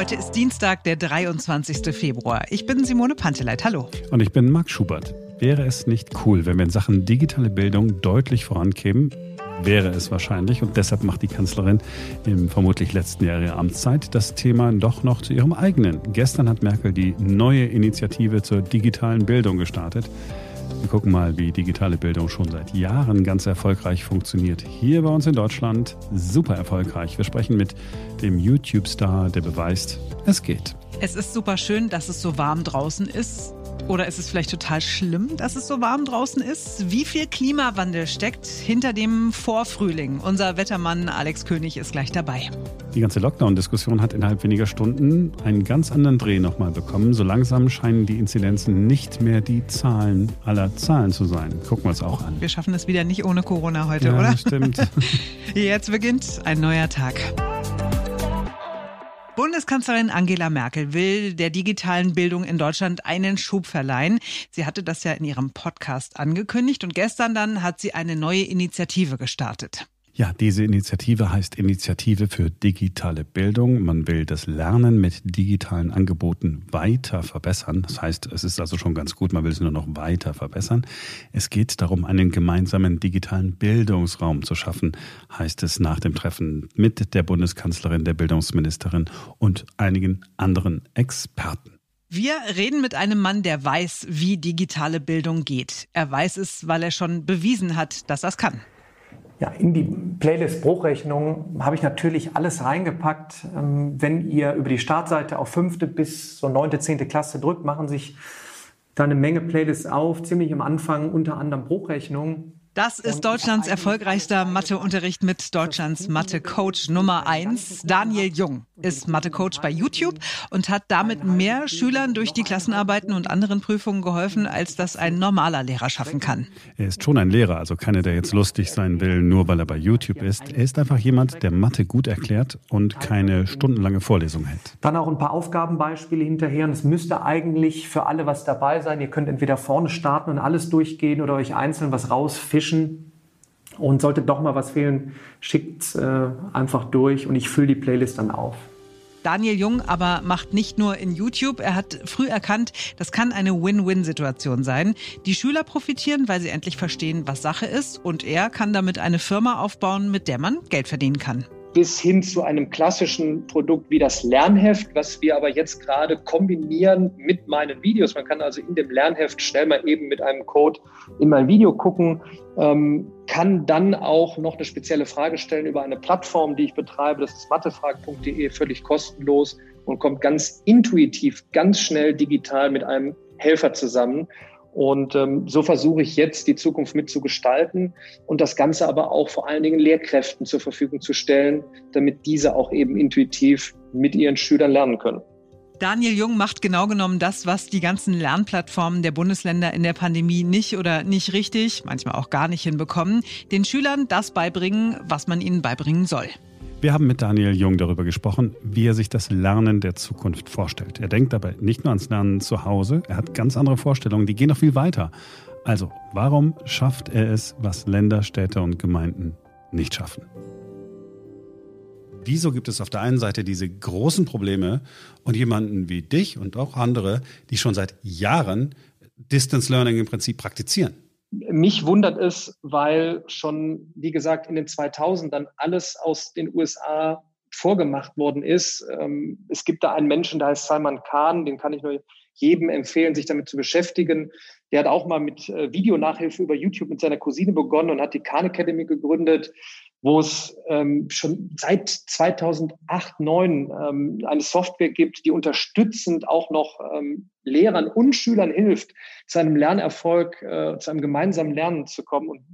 Heute ist Dienstag, der 23. Februar. Ich bin Simone Panteleit. Hallo. Und ich bin Marc Schubert. Wäre es nicht cool, wenn wir in Sachen digitale Bildung deutlich vorankämen? Wäre es wahrscheinlich. Und deshalb macht die Kanzlerin im vermutlich letzten Jahr ihrer Amtszeit das Thema doch noch zu ihrem eigenen. Gestern hat Merkel die neue Initiative zur digitalen Bildung gestartet. Wir gucken mal, wie digitale Bildung schon seit Jahren ganz erfolgreich funktioniert. Hier bei uns in Deutschland super erfolgreich. Wir sprechen mit dem YouTube-Star, der beweist, es geht. Es ist super schön, dass es so warm draußen ist. Oder ist es vielleicht total schlimm, dass es so warm draußen ist? Wie viel Klimawandel steckt hinter dem Vorfrühling? Unser Wettermann Alex König ist gleich dabei. Die ganze Lockdown-Diskussion hat innerhalb weniger Stunden einen ganz anderen Dreh nochmal bekommen. So langsam scheinen die Inzidenzen nicht mehr die Zahlen aller Zahlen zu sein. Gucken wir es auch an. Wir schaffen es wieder nicht ohne Corona heute, ja, oder? Stimmt. Jetzt beginnt ein neuer Tag. Bundeskanzlerin Angela Merkel will der digitalen Bildung in Deutschland einen Schub verleihen. Sie hatte das ja in ihrem Podcast angekündigt und gestern dann hat sie eine neue Initiative gestartet. Ja, diese Initiative heißt Initiative für digitale Bildung. Man will das Lernen mit digitalen Angeboten weiter verbessern. Das heißt, es ist also schon ganz gut, man will es nur noch weiter verbessern. Es geht darum, einen gemeinsamen digitalen Bildungsraum zu schaffen, heißt es nach dem Treffen mit der Bundeskanzlerin, der Bildungsministerin und einigen anderen Experten. Wir reden mit einem Mann, der weiß, wie digitale Bildung geht. Er weiß es, weil er schon bewiesen hat, dass es kann. Ja, in die Playlist Bruchrechnung habe ich natürlich alles reingepackt. Ähm, wenn ihr über die Startseite auf fünfte bis so neunte, zehnte Klasse drückt, machen sich da eine Menge Playlists auf, ziemlich am Anfang unter anderem Bruchrechnung. Das ist Deutschlands erfolgreichster Matheunterricht mit Deutschlands Mathe-Coach Nummer eins. Daniel Jung ist Mathe-Coach bei YouTube und hat damit mehr Schülern durch die Klassenarbeiten und anderen Prüfungen geholfen, als das ein normaler Lehrer schaffen kann. Er ist schon ein Lehrer, also keiner, der jetzt lustig sein will, nur weil er bei YouTube ist. Er ist einfach jemand, der Mathe gut erklärt und keine stundenlange Vorlesung hält. Dann auch ein paar Aufgabenbeispiele hinterher. Und es müsste eigentlich für alle was dabei sein. Ihr könnt entweder vorne starten und alles durchgehen oder euch einzeln was rausfinden fischen. Und sollte doch mal was fehlen, schickt äh, einfach durch und ich fülle die Playlist dann auf. Daniel Jung aber macht nicht nur in YouTube. Er hat früh erkannt, das kann eine Win-Win-Situation sein. Die Schüler profitieren, weil sie endlich verstehen, was Sache ist. Und er kann damit eine Firma aufbauen, mit der man Geld verdienen kann bis hin zu einem klassischen Produkt wie das Lernheft, was wir aber jetzt gerade kombinieren mit meinen Videos. Man kann also in dem Lernheft schnell mal eben mit einem Code in mein Video gucken, ähm, kann dann auch noch eine spezielle Frage stellen über eine Plattform, die ich betreibe. Das ist mathefrag.de, völlig kostenlos und kommt ganz intuitiv, ganz schnell digital mit einem Helfer zusammen. Und ähm, so versuche ich jetzt die Zukunft mitzugestalten und das Ganze aber auch vor allen Dingen Lehrkräften zur Verfügung zu stellen, damit diese auch eben intuitiv mit ihren Schülern lernen können. Daniel Jung macht genau genommen das, was die ganzen Lernplattformen der Bundesländer in der Pandemie nicht oder nicht richtig, manchmal auch gar nicht hinbekommen, den Schülern das beibringen, was man ihnen beibringen soll. Wir haben mit Daniel Jung darüber gesprochen, wie er sich das Lernen der Zukunft vorstellt. Er denkt dabei nicht nur ans Lernen zu Hause, er hat ganz andere Vorstellungen, die gehen noch viel weiter. Also, warum schafft er es, was Länder, Städte und Gemeinden nicht schaffen? Wieso gibt es auf der einen Seite diese großen Probleme und jemanden wie dich und auch andere, die schon seit Jahren Distance Learning im Prinzip praktizieren? Mich wundert es, weil schon, wie gesagt, in den 2000ern alles aus den USA vorgemacht worden ist. Ähm, es gibt da einen Menschen, der heißt Salman Khan, den kann ich nur jedem empfehlen, sich damit zu beschäftigen. Der hat auch mal mit äh, Videonachhilfe über YouTube mit seiner Cousine begonnen und hat die Khan Academy gegründet wo es ähm, schon seit 2008, 2009 ähm, eine Software gibt, die unterstützend auch noch ähm, Lehrern und Schülern hilft, zu einem Lernerfolg, äh, zu einem gemeinsamen Lernen zu kommen. Und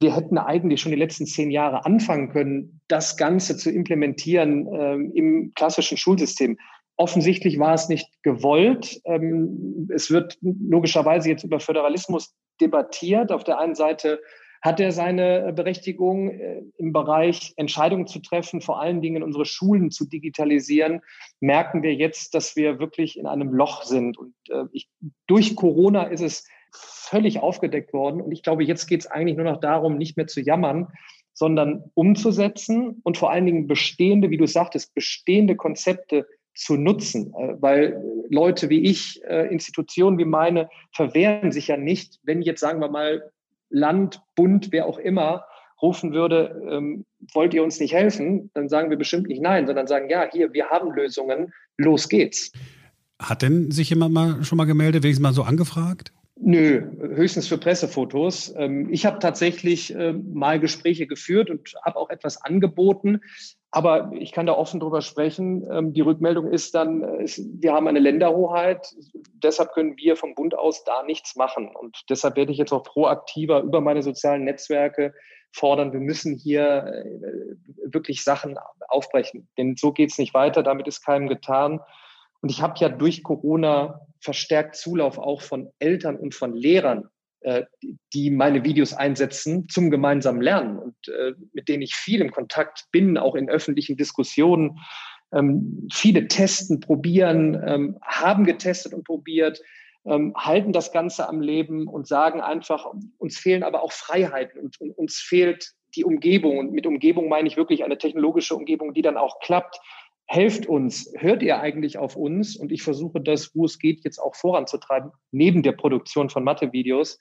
wir hätten eigentlich schon die letzten zehn Jahre anfangen können, das Ganze zu implementieren ähm, im klassischen Schulsystem. Offensichtlich war es nicht gewollt. Ähm, es wird logischerweise jetzt über Föderalismus debattiert. Auf der einen Seite hat er seine Berechtigung äh, im Bereich Entscheidungen zu treffen, vor allen Dingen unsere Schulen zu digitalisieren, merken wir jetzt, dass wir wirklich in einem Loch sind. Und äh, ich, durch Corona ist es völlig aufgedeckt worden. Und ich glaube, jetzt geht es eigentlich nur noch darum, nicht mehr zu jammern, sondern umzusetzen und vor allen Dingen bestehende, wie du sagtest, bestehende Konzepte zu nutzen, äh, weil Leute wie ich, äh, Institutionen wie meine, verwehren sich ja nicht, wenn jetzt sagen wir mal Land, Bund, wer auch immer rufen würde, ähm, wollt ihr uns nicht helfen, dann sagen wir bestimmt nicht nein, sondern sagen, ja, hier, wir haben Lösungen, los geht's. Hat denn sich jemand mal schon mal gemeldet, wenigstens mal so angefragt? Nö, höchstens für Pressefotos. Ähm, ich habe tatsächlich ähm, mal Gespräche geführt und habe auch etwas angeboten. Aber ich kann da offen drüber sprechen. Ähm, die Rückmeldung ist dann, äh, wir haben eine Länderhoheit. Deshalb können wir vom Bund aus da nichts machen. Und deshalb werde ich jetzt auch proaktiver über meine sozialen Netzwerke fordern, wir müssen hier äh, wirklich Sachen aufbrechen. Denn so geht es nicht weiter. Damit ist keinem getan. Und ich habe ja durch Corona verstärkt Zulauf auch von Eltern und von Lehrern, äh, die meine Videos einsetzen zum gemeinsamen Lernen und äh, mit denen ich viel im Kontakt bin, auch in öffentlichen Diskussionen. Ähm, viele testen, probieren, ähm, haben getestet und probiert, ähm, halten das Ganze am Leben und sagen einfach, uns fehlen aber auch Freiheiten und, und uns fehlt die Umgebung. Und mit Umgebung meine ich wirklich eine technologische Umgebung, die dann auch klappt, helft uns, hört ihr eigentlich auf uns? Und ich versuche das, wo es geht, jetzt auch voranzutreiben, neben der Produktion von Mathe-Videos,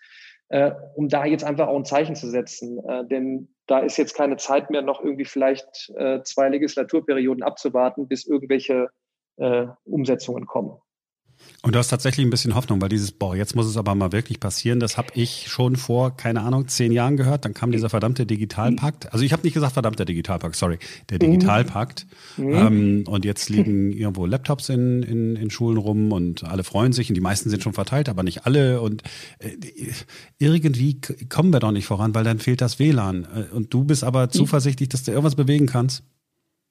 äh, um da jetzt einfach auch ein Zeichen zu setzen. Äh, denn da ist jetzt keine Zeit mehr, noch irgendwie vielleicht äh, zwei Legislaturperioden abzuwarten, bis irgendwelche äh, Umsetzungen kommen. Und du hast tatsächlich ein bisschen Hoffnung, weil dieses, boah, jetzt muss es aber mal wirklich passieren, das habe ich schon vor, keine Ahnung, zehn Jahren gehört. Dann kam dieser verdammte Digitalpakt. Also ich habe nicht gesagt verdammter Digitalpakt, sorry, der Digitalpakt. Mhm. Ähm, und jetzt liegen irgendwo Laptops in, in, in Schulen rum und alle freuen sich und die meisten sind schon verteilt, aber nicht alle. Und äh, irgendwie kommen wir doch nicht voran, weil dann fehlt das WLAN. Äh, und du bist aber zuversichtlich, dass du irgendwas bewegen kannst?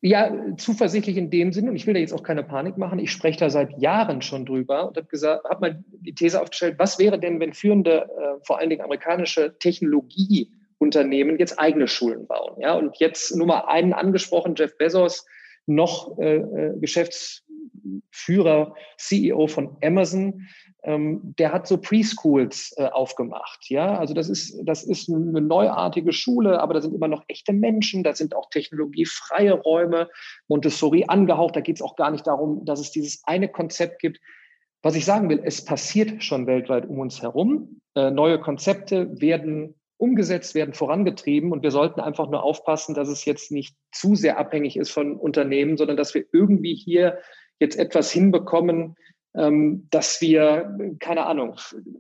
Ja, zuversichtlich in dem Sinne, und ich will da jetzt auch keine Panik machen, ich spreche da seit Jahren schon drüber und habe gesagt, habe mal die These aufgestellt, was wäre denn, wenn führende, äh, vor allen Dingen amerikanische Technologieunternehmen jetzt eigene Schulen bauen? Ja, und jetzt nur mal einen angesprochen, Jeff Bezos, noch äh, äh Geschäftsführer, CEO von Amazon, der hat so Preschools äh, aufgemacht. Ja, also das ist, das ist eine neuartige Schule, aber da sind immer noch echte Menschen, da sind auch technologiefreie Räume, Montessori angehaucht. Da geht es auch gar nicht darum, dass es dieses eine Konzept gibt. Was ich sagen will, es passiert schon weltweit um uns herum. Äh, neue Konzepte werden umgesetzt, werden vorangetrieben und wir sollten einfach nur aufpassen, dass es jetzt nicht zu sehr abhängig ist von Unternehmen, sondern dass wir irgendwie hier jetzt etwas hinbekommen, ähm, dass wir, keine Ahnung,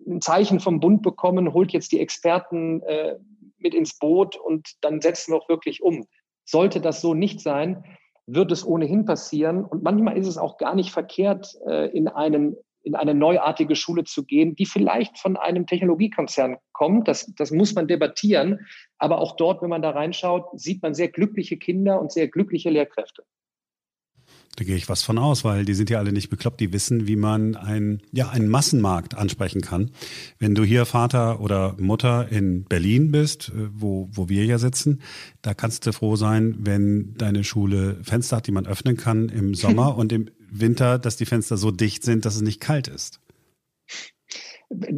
ein Zeichen vom Bund bekommen, holt jetzt die Experten äh, mit ins Boot und dann setzen wir auch wirklich um. Sollte das so nicht sein, wird es ohnehin passieren. Und manchmal ist es auch gar nicht verkehrt, äh, in einen in eine neuartige Schule zu gehen, die vielleicht von einem Technologiekonzern kommt. Das, das muss man debattieren. Aber auch dort, wenn man da reinschaut, sieht man sehr glückliche Kinder und sehr glückliche Lehrkräfte. Da gehe ich was von aus, weil die sind ja alle nicht bekloppt, die wissen, wie man ein, ja, einen Massenmarkt ansprechen kann. Wenn du hier Vater oder Mutter in Berlin bist, äh, wo, wo wir ja sitzen, da kannst du froh sein, wenn deine Schule Fenster hat, die man öffnen kann im Sommer und im Winter, dass die Fenster so dicht sind, dass es nicht kalt ist.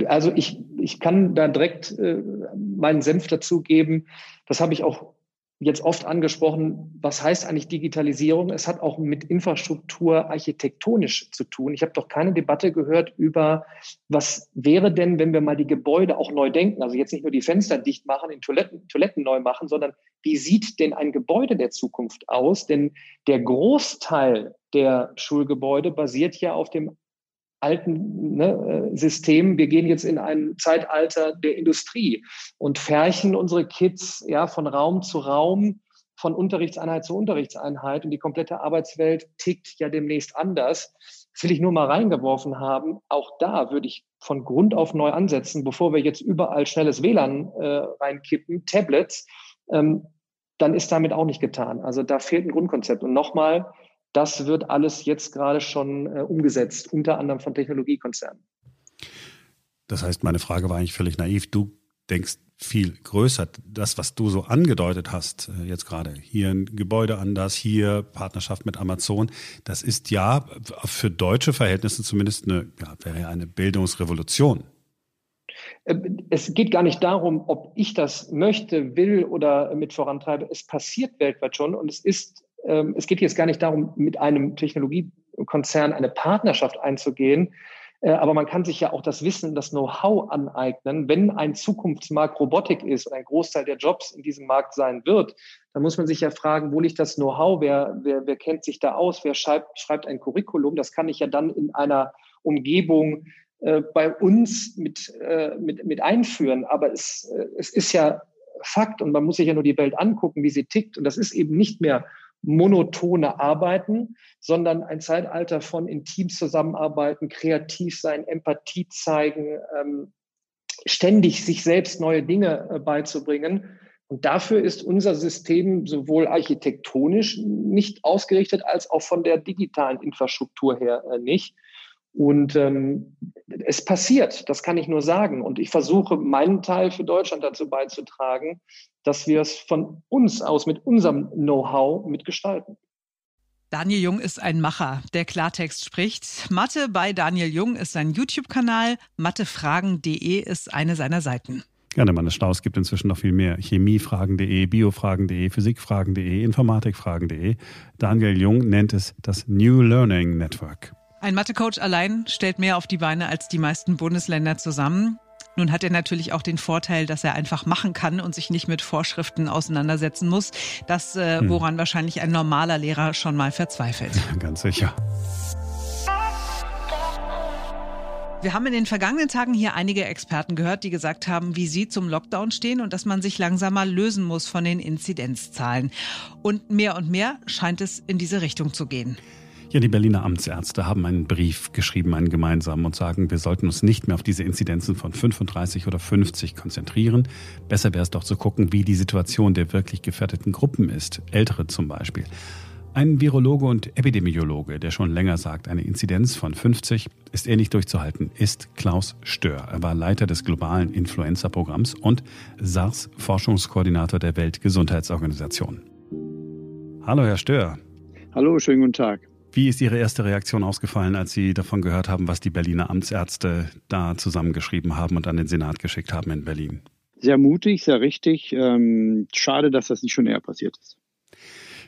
Also ich, ich kann da direkt äh, meinen Senf dazu geben. Das habe ich auch jetzt oft angesprochen, was heißt eigentlich Digitalisierung? Es hat auch mit Infrastruktur architektonisch zu tun. Ich habe doch keine Debatte gehört über, was wäre denn, wenn wir mal die Gebäude auch neu denken, also jetzt nicht nur die Fenster dicht machen, in Toiletten, Toiletten neu machen, sondern wie sieht denn ein Gebäude der Zukunft aus? Denn der Großteil der Schulgebäude basiert ja auf dem alten ne, äh, System. Wir gehen jetzt in ein Zeitalter der Industrie und färchen unsere Kids ja von Raum zu Raum, von Unterrichtseinheit zu Unterrichtseinheit und die komplette Arbeitswelt tickt ja demnächst anders. Das will ich nur mal reingeworfen haben. Auch da würde ich von Grund auf neu ansetzen, bevor wir jetzt überall schnelles WLAN äh, reinkippen, Tablets, ähm, dann ist damit auch nicht getan. Also da fehlt ein Grundkonzept. Und nochmal, das wird alles jetzt gerade schon äh, umgesetzt, unter anderem von Technologiekonzernen. Das heißt, meine Frage war eigentlich völlig naiv. Du denkst viel größer. Das, was du so angedeutet hast, äh, jetzt gerade, hier ein Gebäude anders, hier Partnerschaft mit Amazon, das ist ja für deutsche Verhältnisse zumindest eine, ja, wäre eine Bildungsrevolution. Äh, es geht gar nicht darum, ob ich das möchte, will oder mit vorantreibe. Es passiert weltweit schon und es ist ähm, es geht jetzt gar nicht darum, mit einem Technologie Konzern eine Partnerschaft einzugehen. Äh, aber man kann sich ja auch das Wissen, das Know-how aneignen. Wenn ein Zukunftsmarkt Robotik ist und ein Großteil der Jobs in diesem Markt sein wird, dann muss man sich ja fragen, wo liegt das Know-how? Wer, wer, wer kennt sich da aus? Wer schreibt, schreibt ein Curriculum? Das kann ich ja dann in einer Umgebung äh, bei uns mit, äh, mit, mit einführen. Aber es, äh, es ist ja Fakt und man muss sich ja nur die Welt angucken, wie sie tickt. Und das ist eben nicht mehr monotone Arbeiten, sondern ein Zeitalter von in Teams zusammenarbeiten, kreativ sein, Empathie zeigen, ähm, ständig sich selbst neue Dinge äh, beizubringen. Und dafür ist unser System sowohl architektonisch nicht ausgerichtet als auch von der digitalen Infrastruktur her äh, nicht. Und ähm, es passiert, das kann ich nur sagen. Und ich versuche meinen Teil für Deutschland dazu beizutragen, dass wir es von uns aus mit unserem Know-how mitgestalten. Daniel Jung ist ein Macher, der Klartext spricht. Mathe bei Daniel Jung ist sein YouTube-Kanal. Mathefragen.de ist eine seiner Seiten. Ja, der Mann ist schlau. Es gibt inzwischen noch viel mehr. Chemiefragen.de, Biofragen.de, Physikfragen.de, Informatikfragen.de. Daniel Jung nennt es das New Learning Network. Ein Mathecoach allein stellt mehr auf die Beine als die meisten Bundesländer zusammen. Nun hat er natürlich auch den Vorteil, dass er einfach machen kann und sich nicht mit Vorschriften auseinandersetzen muss. Das, äh, hm. woran wahrscheinlich ein normaler Lehrer schon mal verzweifelt. Ganz sicher. Wir haben in den vergangenen Tagen hier einige Experten gehört, die gesagt haben, wie sie zum Lockdown stehen und dass man sich langsam mal lösen muss von den Inzidenzzahlen. Und mehr und mehr scheint es in diese Richtung zu gehen. Ja, die Berliner Amtsärzte haben einen Brief geschrieben, einen gemeinsamen, und sagen, wir sollten uns nicht mehr auf diese Inzidenzen von 35 oder 50 konzentrieren. Besser wäre es doch zu gucken, wie die Situation der wirklich gefährdeten Gruppen ist. Ältere zum Beispiel. Ein Virologe und Epidemiologe, der schon länger sagt, eine Inzidenz von 50 ist eher nicht durchzuhalten, ist Klaus Stör. Er war Leiter des globalen Influenza-Programms und SARS-Forschungskoordinator der Weltgesundheitsorganisation. Hallo, Herr Stör. Hallo, schönen guten Tag. Wie ist Ihre erste Reaktion ausgefallen, als Sie davon gehört haben, was die Berliner Amtsärzte da zusammengeschrieben haben und an den Senat geschickt haben in Berlin? Sehr mutig, sehr richtig. Ähm, schade, dass das nicht schon eher passiert ist.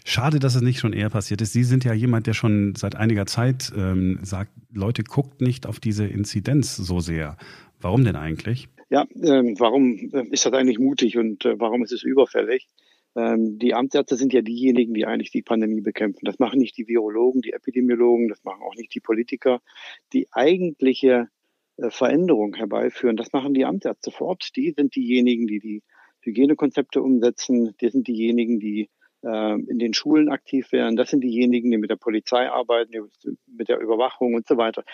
Schade, dass es nicht schon eher passiert ist. Sie sind ja jemand, der schon seit einiger Zeit ähm, sagt, Leute, guckt nicht auf diese Inzidenz so sehr. Warum denn eigentlich? Ja, ähm, warum ist das eigentlich mutig und äh, warum ist es überfällig? Ähm, die Amtsärzte sind ja diejenigen, die eigentlich die Pandemie bekämpfen. Das machen nicht die Virologen, die Epidemiologen, das machen auch nicht die Politiker. Die eigentliche äh, Veränderung herbeiführen, das machen die Amtsärzte vor Ort. Die sind diejenigen, die die Hygienekonzepte umsetzen. Die sind diejenigen, die äh, in den Schulen aktiv werden. Das sind diejenigen, die mit der Polizei arbeiten, mit der Überwachung und so weiter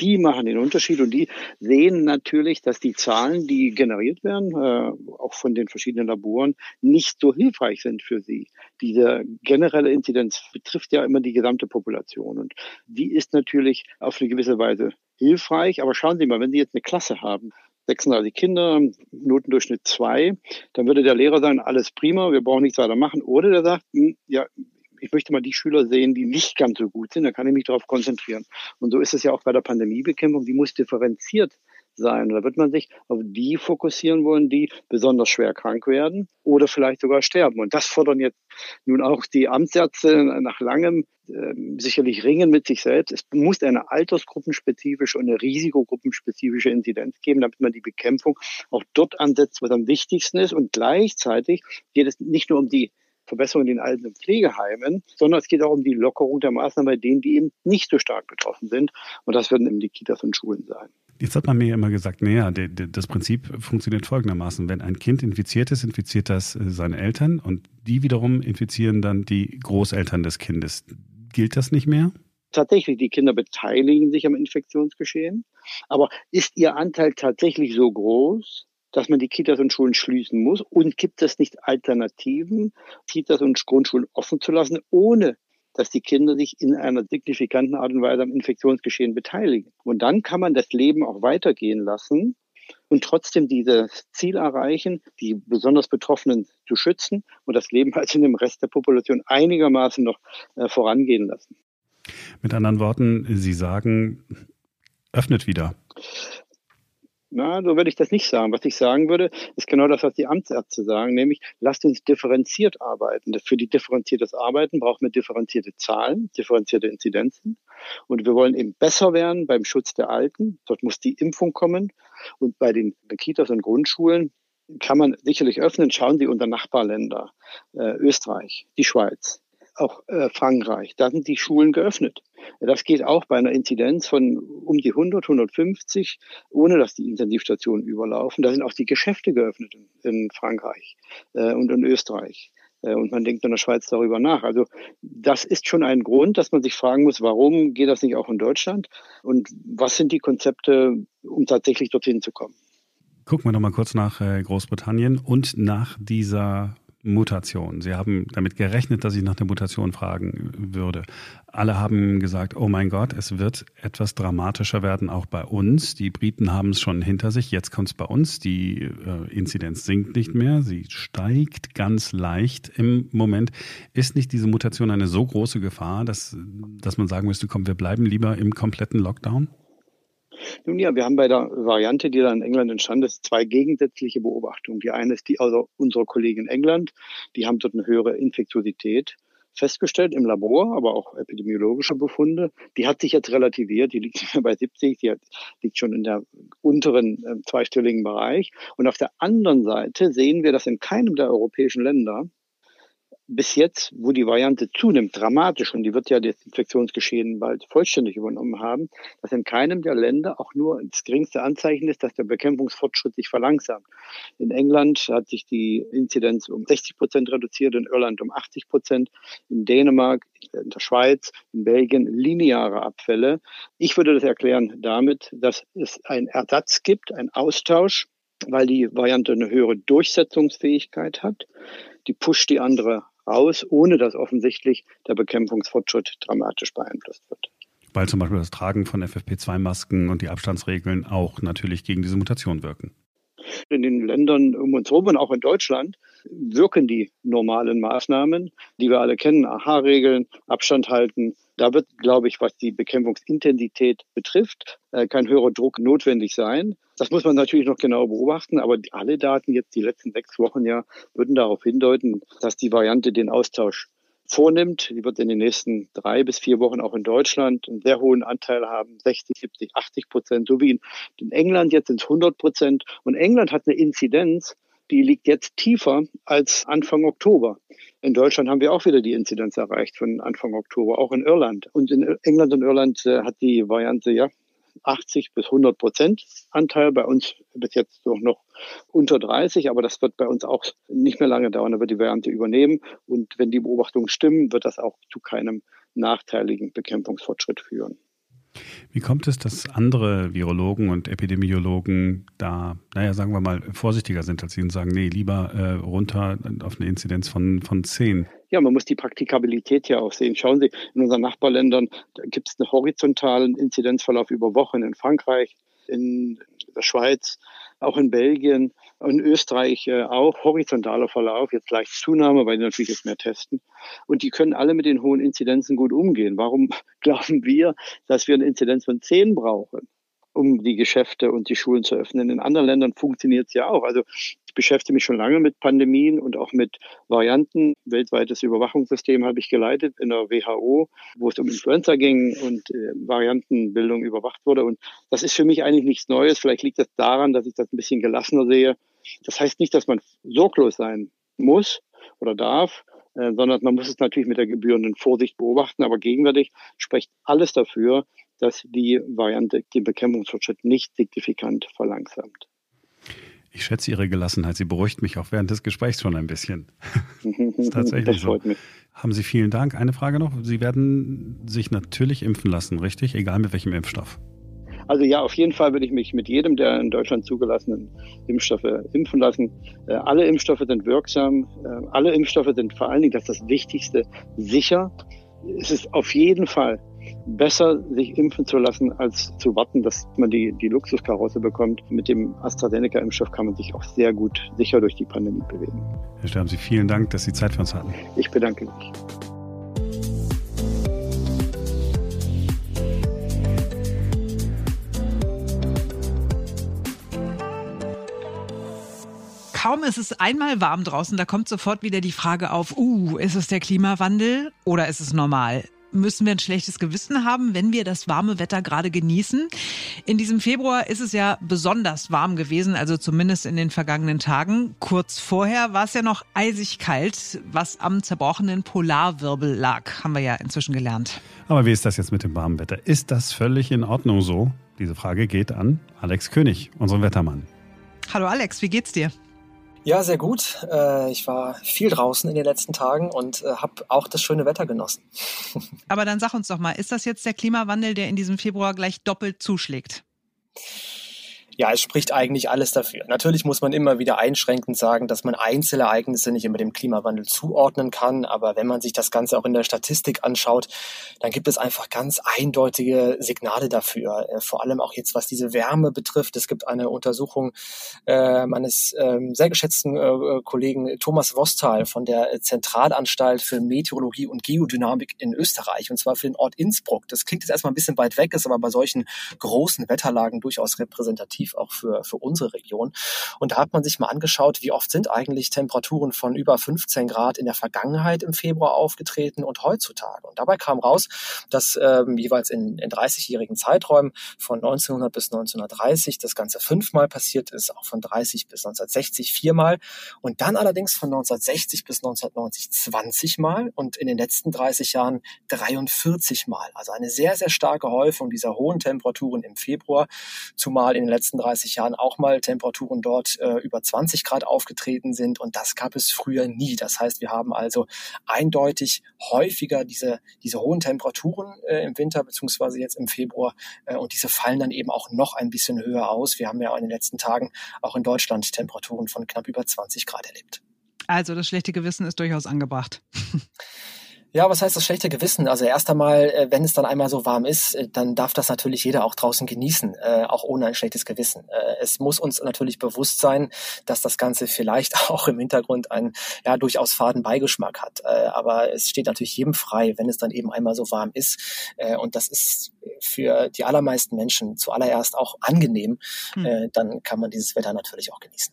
die machen den Unterschied und die sehen natürlich, dass die Zahlen, die generiert werden, äh, auch von den verschiedenen Laboren, nicht so hilfreich sind für sie. Diese generelle Inzidenz betrifft ja immer die gesamte Population und die ist natürlich auf eine gewisse Weise hilfreich. Aber schauen Sie mal, wenn Sie jetzt eine Klasse haben, 36 Kinder, Notendurchschnitt 2, dann würde der Lehrer sagen, alles prima, wir brauchen nichts weiter machen. Oder der sagt, hm, ja, ich möchte mal die Schüler sehen, die nicht ganz so gut sind, da kann ich mich darauf konzentrieren. Und so ist es ja auch bei der Pandemiebekämpfung, die muss differenziert sein. Da wird man sich auf die fokussieren wollen, die besonders schwer krank werden oder vielleicht sogar sterben. Und das fordern jetzt nun auch die Amtsärzte nach langem äh, sicherlich ringen mit sich selbst. Es muss eine altersgruppenspezifische und eine risikogruppenspezifische Inzidenz geben, damit man die Bekämpfung auch dort ansetzt, was am wichtigsten ist. Und gleichzeitig geht es nicht nur um die Verbesserung in den Alten- und Pflegeheimen, sondern es geht auch um die Lockerung der Maßnahmen bei denen, die eben nicht so stark betroffen sind. Und das werden eben die Kitas und Schulen sein. Jetzt hat man mir immer gesagt, naja, das Prinzip funktioniert folgendermaßen. Wenn ein Kind infiziert ist, infiziert das äh, seine Eltern und die wiederum infizieren dann die Großeltern des Kindes. Gilt das nicht mehr? Tatsächlich, die Kinder beteiligen sich am Infektionsgeschehen. Aber ist ihr Anteil tatsächlich so groß, dass man die Kitas und Schulen schließen muss? Und gibt es nicht Alternativen, Kitas und Grundschulen offen zu lassen, ohne dass die Kinder sich in einer signifikanten Art und Weise am Infektionsgeschehen beteiligen? Und dann kann man das Leben auch weitergehen lassen und trotzdem dieses Ziel erreichen, die besonders Betroffenen zu schützen und das Leben als in dem Rest der Population einigermaßen noch äh, vorangehen lassen. Mit anderen Worten, Sie sagen, öffnet wieder Na, so würde ich das nicht sagen. Was ich sagen würde, ist genau das, was die Amtsärzte sagen, nämlich lasst uns differenziert arbeiten. Für die differenziertes Arbeiten brauchen wir differenzierte Zahlen, differenzierte Inzidenzen. Und wir wollen eben besser werden beim Schutz der Alten. Dort muss die Impfung kommen. Und bei den Kitas und Grundschulen kann man sicherlich öffnen. Schauen Sie unter Nachbarländer, äh, Österreich, die Schweiz, auch äh, Frankreich. Da sind die Schulen geöffnet. Das geht auch bei einer Inzidenz von um die 100, 150, ohne dass die Intensivstationen überlaufen. Da sind auch die Geschäfte geöffnet in, in Frankreich äh, und in Österreich. Äh, und man denkt in der Schweiz darüber nach. Also das ist schon ein Grund, dass man sich fragen muss, warum geht das nicht auch in Deutschland? Und was sind die Konzepte, um tatsächlich dorthin zu kommen? Gucken wir noch mal kurz nach äh, Großbritannien und nach dieser Mutation. Sie haben damit gerechnet, dass ich nach der Mutation fragen würde. Alle haben gesagt, oh mein Gott, es wird etwas dramatischer werden, auch bei uns. Die Briten haben es schon hinter sich, jetzt kommt es bei uns. Die äh, Inzidenz sinkt nicht mehr, sie steigt ganz leicht im Moment. Ist nicht diese Mutation eine so große Gefahr, dass, dass man sagen müsste, komm, wir bleiben lieber im kompletten Lockdown? Nun ja, wir haben bei der Variante, die da in England entstanden ist, zwei gegensätzliche Beobachtungen. Die eine ist die also unserer Kollegen in England, die haben dort eine höhere Infektiosität festgestellt im Labor, aber auch epidemiologische Befunde. Die hat sich jetzt relativiert, die liegt bei 70, die hat, liegt schon in der unteren äh, zweistelligen Bereich. Und auf der anderen Seite sehen wir, dass in keinem der europäischen Länder bis jetzt, wo die Variante zunimmt, dramatisch, und die wird ja das Infektionsgeschehen bald vollständig übernommen haben, dass in keinem der Länder auch nur das geringste Anzeichen ist, dass der Bekämpfungsfortschritt sich verlangsamt. In England hat sich die Inzidenz um 60 Prozent reduziert, in Irland um 80 Prozent, in Dänemark, in der Schweiz, in Belgien lineare Abfälle. Ich würde das erklären damit, dass es einen Ersatz gibt, einen Austausch, weil die Variante eine höhere Durchsetzungsfähigkeit hat. Die pusht die andere raus, ohne dass offensichtlich der Bekämpfungsfortschritt dramatisch beeinflusst wird. Weil zum Beispiel das Tragen von FFP2-Masken und die Abstandsregeln auch natürlich gegen diese Mutation wirken. In den Ländern um uns herum und auch in Deutschland wirken die normalen Maßnahmen, die wir alle kennen, AHA-Regeln, Abstand halten. Da wird, glaube ich, was die Bekämpfungsintensität betrifft, äh, kein höherer Druck notwendig sein. Das muss man natürlich noch genau beobachten, aber alle Daten jetzt die letzten sechs Wochen ja würden darauf hindeuten, dass die Variante den Austausch vornimmt. Die wird in den nächsten drei bis vier Wochen auch in Deutschland einen sehr hohen Anteil haben, 60, 70, 80 Prozent, so wie in, England jetzt sind es 100 Prozent. Und England hat eine Inzidenz, die liegt jetzt tiefer als Anfang Oktober. In Deutschland haben wir auch wieder die Inzidenz erreicht von Anfang Oktober, auch in Irland. Und in England und Irland äh, hat die Variante ja 80 bis 100 Prozent Anteil. Bei uns bis jetzt noch, noch unter 30, aber das wird bei uns auch nicht mehr lange dauern. Da wird die Variante übernehmen. Und wenn die Beobachtungen stimmen, wird das auch zu keinem nachteiligen Bekämpfungsfortschritt führen. Wie kommt es, dass andere Virologen und Epidemiologen da, naja, sagen wir mal, vorsichtiger sind als Sie und sagen, nee, lieber äh, runter auf eine Inzidenz von, von 10? Ja, man muss die Praktikabilität ja auch sehen. Schauen Sie, in unseren Nachbarländern gibt es einen horizontalen Inzidenzverlauf über Wochen in Frankreich, in der Schweiz, auch in Belgien und Österreich äh, auch horizontaler Verlauf, jetzt leicht Zunahme, weil die natürlich jetzt mehr testen. Und die können alle mit den hohen Inzidenzen gut umgehen. Warum glauben wir, dass wir eine Inzidenz von 10 brauchen? um die Geschäfte und die Schulen zu öffnen. In anderen Ländern funktioniert es ja auch. Also ich beschäftige mich schon lange mit Pandemien und auch mit Varianten. Weltweites Überwachungssystem habe ich geleitet in der WHO, wo es um Influenza ging und äh, Variantenbildung überwacht wurde. Und das ist für mich eigentlich nichts Neues. Vielleicht liegt das daran, dass ich das ein bisschen gelassener sehe. Das heißt nicht, dass man sorglos sein muss oder darf, äh, sondern man muss es natürlich mit der gebührenden Vorsicht beobachten. Aber gegenwärtig spricht alles dafür, dass die Variante den Bekämpfungsfortschritt nicht signifikant verlangsamt. Ich schätze Ihre Gelassenheit. Sie beruhigt mich auch während des Gesprächs schon ein bisschen. das ist tatsächlich das so. Mich. Haben Sie vielen Dank. Eine Frage noch. Sie werden sich natürlich impfen lassen, richtig? Egal mit welchem Impfstoff. Also ja, auf jeden Fall würde ich mich mit jedem der in Deutschland zugelassenen Impfstoffe impfen lassen. Äh, alle Impfstoffe sind wirksam. Äh, alle Impfstoffe sind vor allen Dingen, das ist das Wichtigste, sicher. Es ist auf jeden Fall besser, sich impfen zu lassen, als zu warten, dass man die, die Luxuskarosse bekommt. Mit dem AstraZeneca-Impfstoff kann man sich auch sehr gut sicher durch die Pandemie bewegen. Herr Sterben, Sie vielen Dank, dass Sie Zeit für uns hatten. Ich bedanke mich. Kaum ist es einmal warm draußen, da kommt sofort wieder die Frage auf, uh, ist es der Klimawandel oder ist es normal? müssen wir ein schlechtes Gewissen haben, wenn wir das warme Wetter gerade genießen. In diesem Februar ist es ja besonders warm gewesen, also zumindest in den vergangenen Tagen. Kurz vorher war es ja noch eisig kalt, was am zerbrochenen Polarwirbel lag, haben wir ja inzwischen gelernt. Aber wie ist das jetzt mit dem warmen Wetter? Ist das völlig in Ordnung so? Diese Frage geht an Alex König, unseren Wettermann. Hallo Alex, wie geht's dir? Ja, sehr gut. Äh, ich war viel draußen in den letzten Tagen und äh, habe auch das schöne Wetter genossen. Aber dann sag uns doch mal, ist das jetzt der Klimawandel, der in diesem Februar gleich doppelt zuschlägt? Ja, es spricht eigentlich alles dafür. Natürlich muss man immer wieder einschränkend sagen, dass man Einzelereignisse nicht immer dem Klimawandel zuordnen kann. Aber wenn man sich das Ganze auch in der Statistik anschaut, dann gibt es einfach ganz eindeutige Signale dafür. Äh, vor allem auch jetzt, was diese Wärme betrifft. Es gibt eine Untersuchung äh, meines äh, sehr geschätzten äh, Kollegen Thomas Wostal von der Zentralanstalt für Meteorologie und Geodynamik in Österreich. Und zwar für den Ort Innsbruck. Das klingt jetzt erstmal ein bisschen weit weg, ist aber bei solchen großen Wetterlagen durchaus repräsentativ attraktiv auch für, für unsere Region. Und da hat man sich mal angeschaut, wie oft sind eigentlich Temperaturen von über 15 Grad in der Vergangenheit im Februar aufgetreten und heutzutage. Und dabei kam raus, dass ähm, jeweils in, in 30-jährigen Zeiträumen von 1900 bis 1930 das Ganze fünfmal passiert ist, auch von 30 bis 1960 viermal und dann allerdings von 1960 bis 1990 20 Mal und in den letzten 30 Jahren 43 Mal. Also eine sehr, sehr starke Häufung dieser hohen Temperaturen im Februar, zumal in den letzten letzten 30 Jahren auch mal Temperaturen dort äh, über 20 Grad aufgetreten sind und das gab es früher nie. Das heißt, wir haben also eindeutig häufiger diese, diese hohen Temperaturen äh, im Winter beziehungsweise jetzt im Februar äh, und diese fallen dann eben auch noch ein bisschen höher aus. Wir haben ja in den letzten Tagen auch in Deutschland Temperaturen von knapp über 20 Grad erlebt. Also das schlechte Gewissen ist durchaus angebracht. Ja, was heißt das schlechte Gewissen? Also erst einmal, äh, wenn es dann einmal so warm ist, äh, dann darf das natürlich jeder auch draußen genießen, äh, auch ohne ein schlechtes Gewissen. Es muss uns natürlich bewusst sein, dass das Ganze vielleicht auch im Hintergrund einen ja durchaus faden Beigeschmack hat. Aber es steht natürlich jedem frei, wenn es dann eben einmal so warm ist. Und das ist für die allermeisten Menschen zuallererst auch angenehm. Hm. Dann kann man dieses Wetter natürlich auch genießen.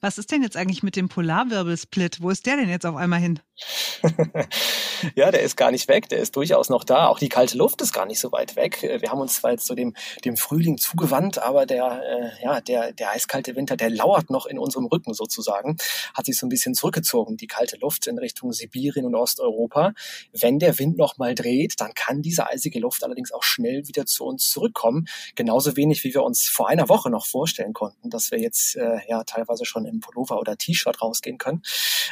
Was ist denn jetzt eigentlich mit dem Polarwirbelsplit? Wo ist der denn jetzt auf einmal hin? ja, der ist gar nicht weg, der ist durchaus noch da. Auch die kalte Luft ist gar nicht so weit weg. Wir haben uns zwar jetzt zu dem, dem Frühling zugewandt, aber der, äh, ja, der, der eiskalte Winter, der lauert noch in unserem Rücken sozusagen, hat sich so ein bisschen zurückgezogen, die kalte Luft in Richtung Sibirien und Osteuropa. Wenn der Wind noch mal dreht, dann kann diese eisige Luft allerdings auch schnell wieder zu uns zurückkommen. Genauso wenig, wie wir uns vor einer Woche noch vorstellen konnten, dass wir jetzt äh, ja teilweise schon im Pullover oder T-Shirt rausgehen können,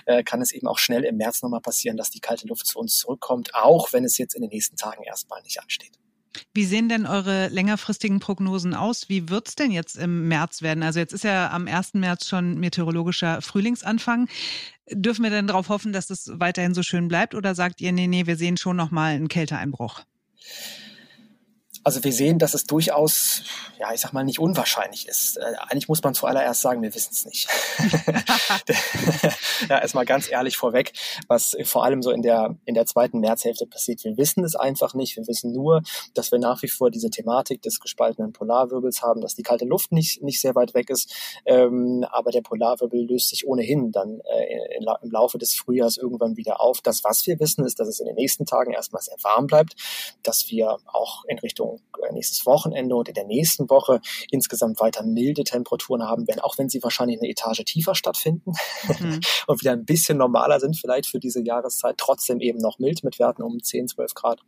äh, kann es eben auch schnell im März März nochmal passieren, dass die kalte Luft zu uns zurückkommt, auch wenn es jetzt in den nächsten Tagen erstmal nicht ansteht. Wie sehen denn eure längerfristigen Prognosen aus? Wie wird es denn jetzt im März werden? Also jetzt ist ja am 1. März schon meteorologischer Frühlingsanfang. Dürfen wir denn darauf hoffen, dass das weiterhin so schön bleibt oder sagt ihr, nee, nee, wir sehen schon nochmal einen Kälteeinbruch? Also wir sehen, dass es durchaus, ja, ich sag mal, nicht unwahrscheinlich ist. Äh, eigentlich muss man zuallererst sagen, wir wissen es nicht. ja, erstmal ganz ehrlich vorweg, was vor allem so in der, in der zweiten Märzhälfte passiert. Wir wissen es einfach nicht. Wir wissen nur, dass wir nach wie vor diese Thematik des gespaltenen Polarwirbels haben, dass die kalte Luft nicht, nicht sehr weit weg ist. Ähm, aber der Polarwirbel löst sich ohnehin dann äh, in, im Laufe des Frühjahrs irgendwann wieder auf. Das, was wir wissen, ist, dass es in den nächsten Tagen erstmal sehr warm bleibt, dass wir auch in Richtung äh, nächstes Wochenende und in der nächsten Woche insgesamt weiter milde Temperaturen haben werden, auch wenn sie wahrscheinlich eine Etage tiefer stattfinden mhm. und wieder ein bisschen normaler sind vielleicht für diese Jahreszeit, trotzdem eben noch mild mit Werten um 10, 12 Grad.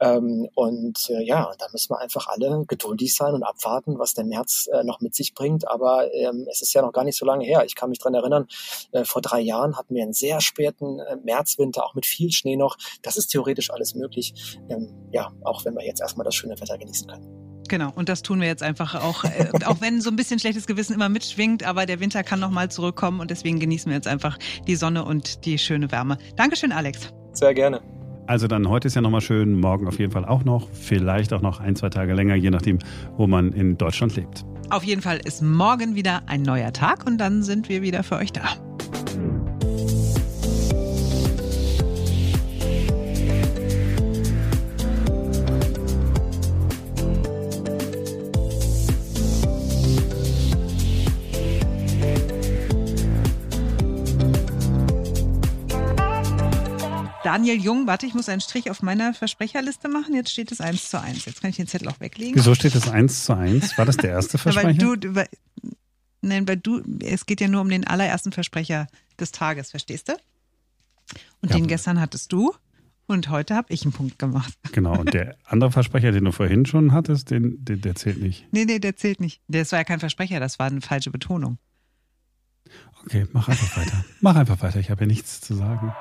Ähm, und äh, ja, da müssen wir einfach alle geduldig sein und abwarten, was der März äh, noch mit sich bringt. Aber ähm, es ist ja noch gar nicht so lange her. Ich kann mich dran erinnern, äh, vor drei Jahren hatten wir einen sehr späten äh, Märzwinter, auch mit viel Schnee noch. Das ist theoretisch alles möglich. Ähm, ja, auch wenn wir jetzt erstmal das schöne schöne Wetter genießen können. Genau, und das tun wir jetzt einfach auch, äh, auch wenn so ein bisschen schlechtes Gewissen immer mitschwingt, aber der Winter kann nochmal zurückkommen und deswegen genießen wir jetzt einfach die Sonne und die schöne Wärme. Dankeschön, Alex. Sehr gerne. Also dann heute ist ja nochmal schön, morgen auf jeden Fall auch noch, vielleicht auch noch ein, zwei Tage länger, je nachdem, wo man in Deutschland lebt. Auf jeden Fall ist morgen wieder ein neuer Tag und dann sind wir wieder für euch da. Daniel Jung, warte, ich muss einen Strich auf meiner Versprecherliste machen. Jetzt steht es 1 zu 1. Jetzt kann ich den Zettel auch weglegen. Wieso steht es 1 zu 1? War das der erste Versprecher? weil du, weil, nein, weil du, es geht ja nur um den allerersten Versprecher des Tages, verstehst du? Und ja. den gestern hattest du. Und heute habe ich einen Punkt gemacht. Genau, und der andere Versprecher, den du vorhin schon hattest, den, den, der zählt nicht. Nee, nee, der zählt nicht. Das war ja kein Versprecher, das war eine falsche Betonung. Okay, mach einfach weiter. Mach einfach weiter, ich habe ja nichts zu sagen.